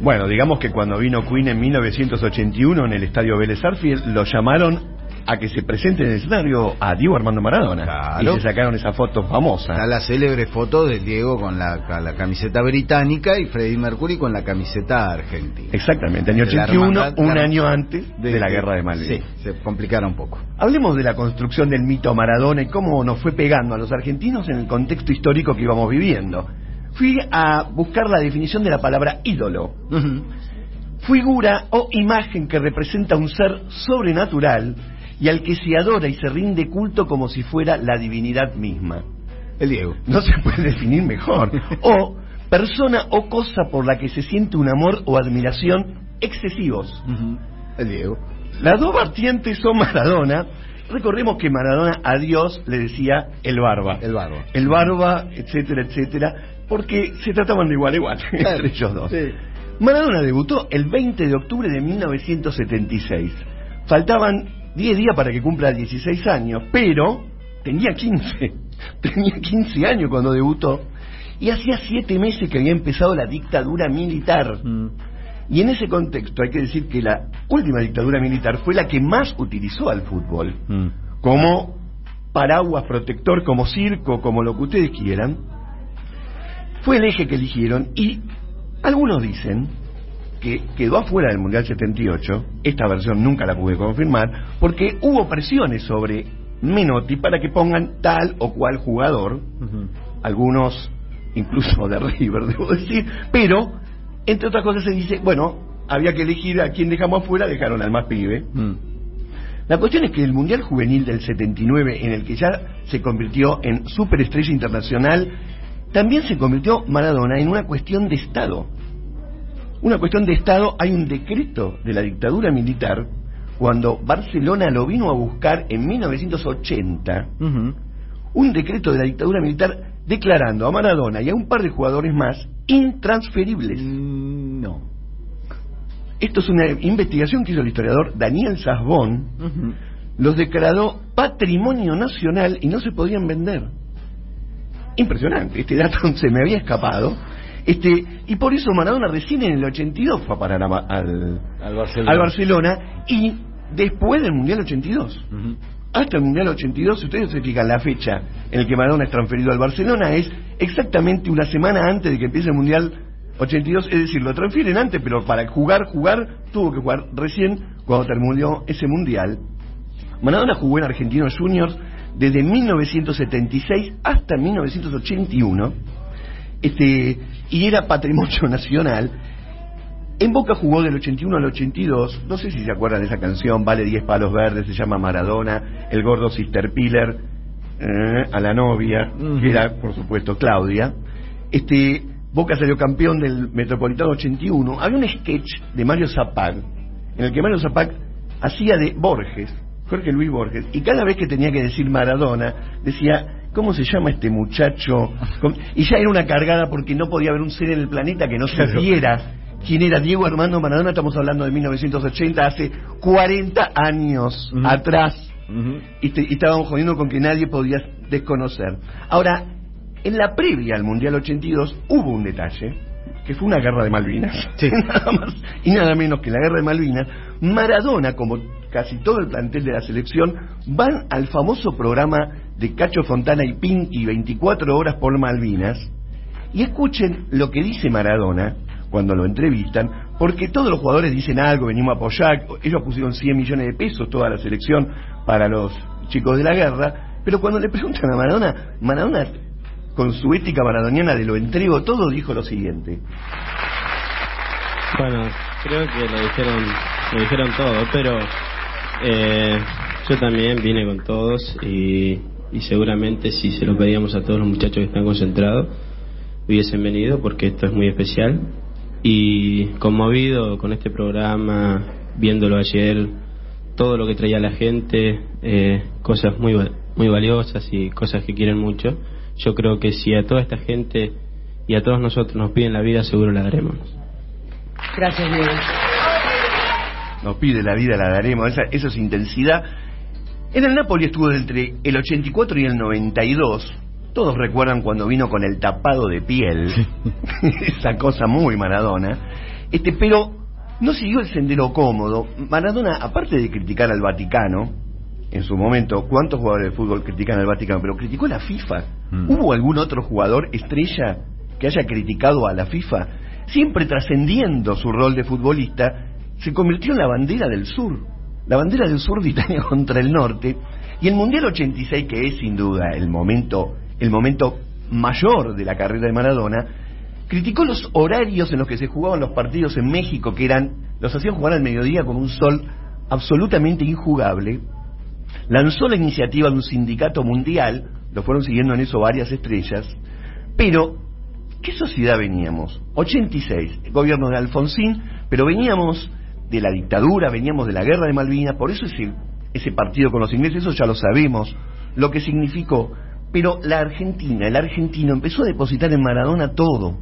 Bueno, digamos que cuando vino Queen en 1981 en el estadio Vélez Arfield, lo llamaron a que se presente en el escenario a Diego Armando Maradona. Claro. Y se sacaron esa foto famosa. Está la célebre foto de Diego con la, con la camiseta británica y Freddie Mercury con la camiseta argentina. Exactamente, año De la 81, hermandad- un año antes de, la guerra de Malvinas. Sí, se complicara un poco. Hablemos de la construcción del mito Maradona y cómo nos fue pegando a los argentinos en el contexto histórico que íbamos viviendo. Fui a buscar la definición de la palabra ídolo. Figura o imagen que representa un ser sobrenatural y al que se adora y se rinde culto como si fuera la divinidad misma. El Diego. No se puede definir mejor. O persona o cosa por la que se siente un amor o admiración excesivos. El Diego. Las dos vertientes son Maradona. Recordemos que Maradona a Dios le decía el barba. El barba. El barba, etcétera, etcétera, porque se trataban de igual a igual entre ellos dos. Sí. Maradona debutó el 20 de octubre de 1976. Faltaban 10 días para que cumpla 16 años, pero tenía 15. Tenía 15 años cuando debutó. Y hacía 7 meses que había empezado la dictadura militar. Y en ese contexto hay que decir que la última dictadura militar fue la que más utilizó al fútbol como paraguas protector, como circo, como lo que ustedes quieran. Fue el eje que eligieron y algunos dicen que quedó afuera del Mundial 78, esta versión nunca la pude confirmar, porque hubo presiones sobre Menotti para que pongan tal o cual jugador, algunos incluso de River, debo decir, pero entre otras cosas se dice, bueno, había que elegir a quién dejamos afuera, dejaron al más pibe. La cuestión es que el Mundial Juvenil del 79, en el que ya se convirtió en superestrella internacional, también se convirtió Maradona en una cuestión de Estado. Una cuestión de Estado, hay un decreto de la dictadura militar, cuando Barcelona lo vino a buscar en 1980, un decreto de la dictadura militar declarando a Maradona y a un par de jugadores más intransferibles. No. Esto es una investigación que hizo el historiador Daniel Sasbón, los declaró patrimonio nacional y no se podían vender. Impresionante, este dato se me había escapado. Este, y por eso Maradona recién en el 82 fue a parar a al, Al Barcelona. al Barcelona y después del Mundial 82. Hasta el Mundial 82, si ustedes se fijan la fecha en la que Maradona es transferido al Barcelona, es exactamente una semana antes de que empiece el Mundial 82, es decir, lo transfieren antes, pero para jugar, jugar, tuvo que jugar recién cuando terminó ese Mundial. Maradona jugó en Argentinos Juniors desde 1976 hasta 1981 este, y era patrimonio nacional. En Boca jugó del 81 al 82, no sé si se acuerdan de esa canción, Vale 10 palos verdes, se llama Maradona, el gordo Sister Piller, eh, a la novia, que era por supuesto Claudia. Este, Boca salió campeón del Metropolitano 81. Había un sketch de Mario Zapag, en el que Mario Zapag hacía de Borges, Jorge Luis Borges, y cada vez que tenía que decir Maradona, decía, ¿cómo se llama este muchacho? Y ya era una cargada porque no podía haber un ser en el planeta que no supiera quién era Diego Armando Maradona, estamos hablando de 1980, hace 40 años atrás, y, te- y estábamos jodiendo con que nadie podía desconocer. Ahora, en la previa al Mundial 82 hubo un detalle, que fue una guerra de Malvinas. Sí. nada más y nada menos que la guerra de Malvinas. Maradona, como casi todo el plantel de la selección, van al famoso programa de Cacho Fontana y Pinky 24 horas por Malvinas y escuchen lo que dice Maradona cuando lo entrevistan, porque todos los jugadores dicen algo, venimos a apoyar, ellos pusieron 100 millones de pesos toda la selección para los chicos de la guerra, pero cuando le preguntan a Maradona, Maradona con su ética maradoniana de lo entrego todo, dijo lo siguiente. Bueno, creo que lo dijeron, lo dijeron todo, pero eh, yo también vine con todos y, y seguramente si se lo pedíamos a todos los muchachos que están concentrados, hubiesen venido porque esto es muy especial. Y conmovido con este programa, viéndolo ayer, todo lo que traía la gente, eh, cosas muy, muy valiosas y cosas que quieren mucho, yo creo que si a toda esta gente y a todos nosotros nos piden la vida, seguro la daremos. Gracias, Diego. Nos pide la vida, la daremos, esa, eso es intensidad. En el Napoli estuvo entre el 84 y el 92, Todos recuerdan cuando vino con el tapado de piel, esa cosa muy Maradona. Este, pero no siguió el sendero cómodo. Maradona, aparte de criticar al Vaticano, en su momento, ¿cuántos jugadores de fútbol critican al Vaticano? Pero criticó a la FIFA. Mm. ¿Hubo algún otro jugador estrella que haya criticado a la FIFA? Siempre trascendiendo su rol de futbolista, se convirtió en la bandera del sur. La bandera del sur de Italia contra el norte. Y el Mundial 86, que es sin duda el momento, el momento mayor de la carrera de Maradona, criticó los horarios en los que se jugaban los partidos en México, que eran, los hacían jugar al mediodía con un sol absolutamente injugable, lanzó la iniciativa de un sindicato mundial, lo fueron siguiendo en eso varias estrellas, pero, ¿qué sociedad veníamos? 86, el gobierno de Alfonsín, pero veníamos de la dictadura, veníamos de la guerra de Malvinas, por eso ese, ese partido con los ingleses, eso ya lo sabemos, lo que significó, pero la Argentina, el argentino empezó a depositar en Maradona todo,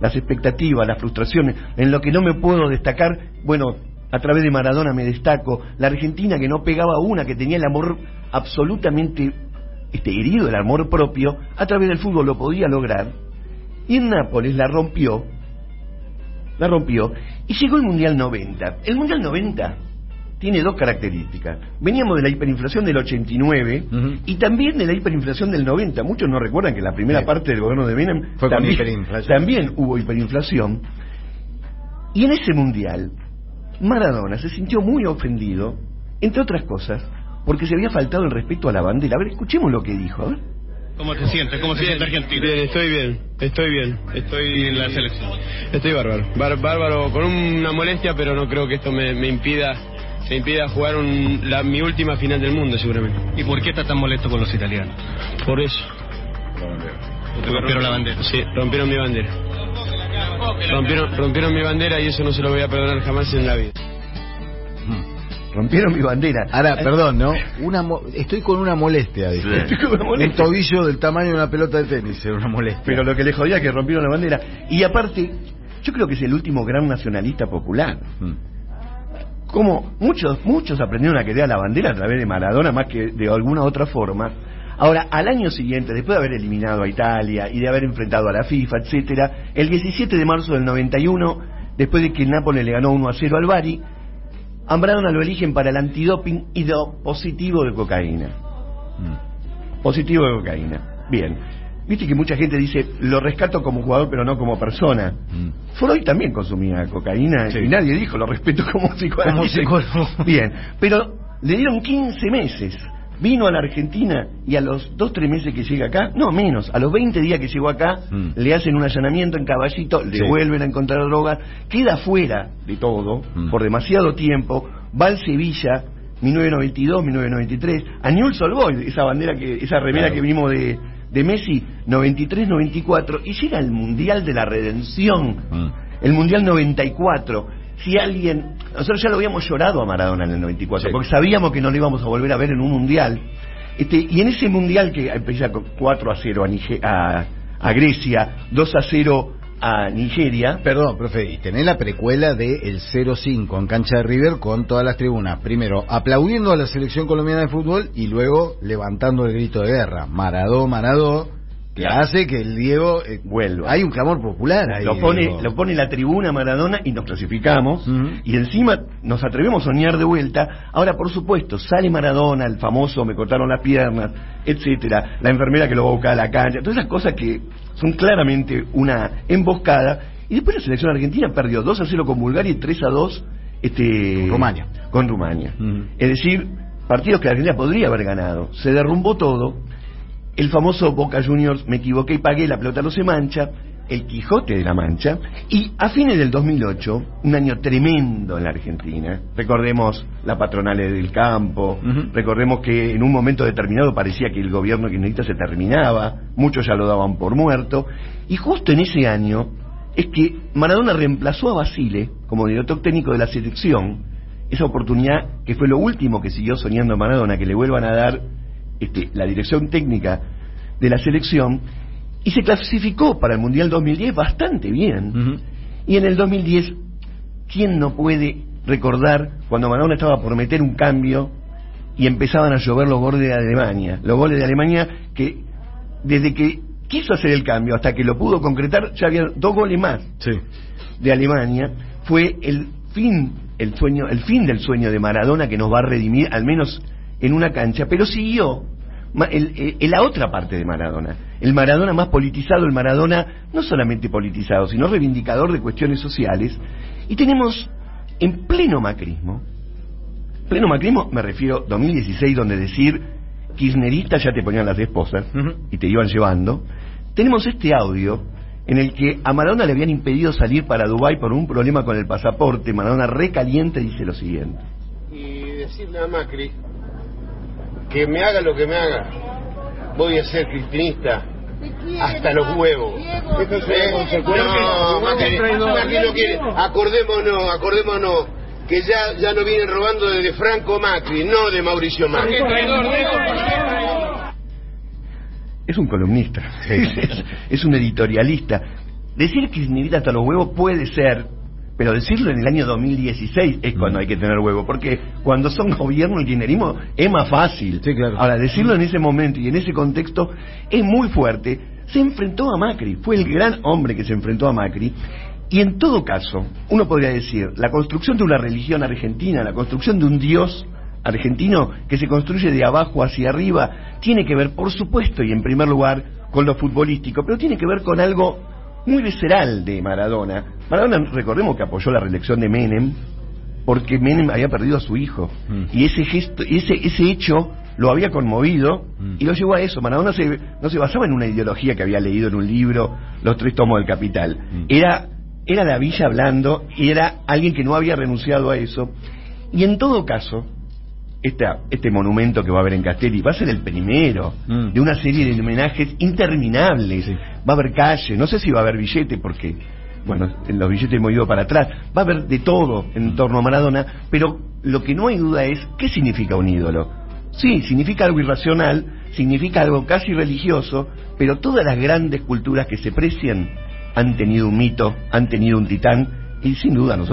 las expectativas, las frustraciones, en lo que no me puedo destacar, bueno, a través de Maradona me destaco, la Argentina que no pegaba una, que tenía el amor absolutamente este, herido, el amor propio, a través del fútbol lo podía lograr, y en Nápoles la rompió, la rompió, y llegó el Mundial 90. El Mundial 90 tiene dos características. Veníamos de la hiperinflación del 89 Ujú. y también de la hiperinflación del 90. Muchos no recuerdan que la primera Sí. parte del gobierno de Menem Fue con también, hiperinflación. también hubo hiperinflación. Y en ese mundial, Maradona se sintió muy ofendido, entre otras cosas, porque se había faltado el respeto a la bandera. A ver, escuchemos lo que dijo. a ver. ¿Cómo te sientes? ¿Cómo se siente Argentina? Bien, estoy bien, estoy bien, estoy en la selección? Estoy bárbaro, Bár- bárbaro, con una molestia, pero no creo que esto me, me impida, me impida jugar un- la- mi última final del mundo, seguramente. ¿Y por qué estás tan molesto con los italianos? Por eso. Te rompieron la bandera. Sí, rompieron mi bandera. Rompieron, rompieron mi bandera y eso no se lo voy a perdonar jamás en la vida. Rompieron mi bandera. Ahora, perdón, ¿no? Una mo- estoy con una molestia. Estoy con una Un molestia. tobillo del tamaño de una pelota de tenis, era una molestia. Pero lo que le jodía es que rompieron la bandera. Y aparte, yo creo que es el último gran nacionalista popular. Mm. Como muchos, muchos aprendieron a querer a la bandera a través de Maradona más que de alguna otra forma. Ahora, al año siguiente, después de haber eliminado a Italia y de haber enfrentado a la FIFA, etcétera, el 17 de marzo del 91, después de que el Nápoles le ganó 1 a 0 al Bari, a Maradona lo eligen para el antidoping y dio positivo de cocaína. Mm. Positivo de cocaína. Bien. Viste que mucha gente dice, lo rescato como jugador pero no como persona. Mm. Freud también consumía cocaína Sí. y nadie dijo, lo respeto como psicoanalista. Como psicólogo. Bien, pero le dieron 15 meses. Vino a la Argentina y a los 2, 3 meses que llega acá, no menos, a los 20 días que llegó acá, Mm. le hacen un allanamiento en caballito, le Sí. vuelven a encontrar drogas, queda fuera de todo Mm. por demasiado tiempo, va al Sevilla, 1992, 1993, a Newell's Old Boys, esa bandera que, esa remera Claro. que vimos de, de Messi, 93, 94, y llega el Mundial de la Redención, Mm. el Mundial 94. Si alguien, nosotros ya lo habíamos llorado a Maradona en el 94, Sí. porque sabíamos que no lo íbamos a volver a ver en un Mundial. Este, y en ese Mundial que empieza con 4 a 0 a, Nige- a, a Grecia, 2 a 0 a Nigeria, Perdón, profe, y tenés la precuela de el 0-5 en cancha de River con todas las tribunas. Primero aplaudiendo a la selección colombiana de fútbol y luego levantando el grito de guerra. Maradó, Maradó, que Claro. hace que el Diego eh, Vuelva. Hay un clamor popular ahí. lo pone, digo. lo pone la tribuna Maradona y nos clasificamos y encima nos atrevemos a soñar de vuelta. Ahora, por supuesto, sale Maradona, el famoso me cortaron las piernas, etcétera, la enfermera que lo va a buscar a la cancha, todas esas cosas que son claramente una emboscada. Y después la selección argentina perdió 2 a 0 con Bulgaria y 3 a 2 este, Con Rumania. Con Rumania. Es decir, partidos que la Argentina podría haber ganado. Se derrumbó todo. El famoso Boca Juniors, me equivoqué y pagué, la pelota no se mancha, el Quijote de la Mancha, y a fines del 2008, un año tremendo en la Argentina, recordemos la patronal del campo, recordemos que en un momento determinado parecía que el gobierno kirchnerista se terminaba, muchos ya lo daban por muerto, y justo en ese año es que Maradona reemplazó a Basile como director técnico de la selección, esa oportunidad que fue lo último que siguió soñando Maradona, que le vuelvan a dar este, la dirección técnica de la selección, y se clasificó para el Mundial 2010 bastante bien. Y en el 2010, ¿quién no puede recordar cuando Maradona estaba por meter un cambio y empezaban a llover los goles de Alemania? Los goles de Alemania que desde que quiso hacer el cambio hasta que lo pudo concretar, ya había dos goles más Sí. de Alemania, fue el fin, el sueño, el fin del sueño de Maradona que nos va a redimir, al menos en una cancha, pero siguió ma- el- el- el- la otra parte de Maradona, el Maradona más politizado, el Maradona no solamente politizado, sino reivindicador de cuestiones sociales, y tenemos en pleno macrismo, pleno macrismo me refiero 2016, donde decir kirchnerista ya te ponían las esposas y te iban llevando, tenemos este audio en el que a Maradona le habían impedido salir para Dubái por un problema con el pasaporte, Maradona recaliente dice lo siguiente. y decirle a Macri que me haga lo que me haga, voy a ser cristinista hasta los huevos. No, Macri, no quiere. Acordémonos, acordémonos que ya, ya no vienen robando desde Franco Macri, no de Mauricio Macri. Es un columnista, es, es un editorialista. Decir kirchnerista hasta los huevos puede ser, pero decirlo en el año 2016 es cuando hay que tener huevo, porque cuando son gobierno el kirchnerismo es más fácil. Sí, claro. Ahora, decirlo en ese momento y en ese contexto es muy fuerte. Se enfrentó a Macri, fue el gran hombre que se enfrentó a Macri. Y en todo caso, uno podría decir, la construcción de una religión argentina, la construcción de un Dios argentino que se construye de abajo hacia arriba, tiene que ver, por supuesto, y en primer lugar, con lo futbolístico, pero tiene que ver con algo muy visceral de Maradona. Maradona, recordemos que apoyó la reelección de Menem, porque Menem había perdido a su hijo. Mm. Y ese gesto, ese, ese hecho lo había conmovido Mm. y lo llevó a eso. Maradona se- no se basaba en una ideología que había leído en un libro, Los tres tomos del Capital. Mm. Era, era la villa hablando y era alguien que no había renunciado a eso. Y en todo caso, esta, este monumento que va a haber en Castelli va a ser el primero Mm. de una serie de homenajes interminables. Sí. Va a haber calle, no sé si va a haber billete porque, bueno, en los billetes hemos ido para atrás. Va a haber de todo en torno a Maradona, pero lo que no hay duda es qué significa un ídolo. Sí, significa algo irracional, significa algo casi religioso, pero todas las grandes culturas que se precian han tenido un mito, han tenido un titán, y sin duda nosotros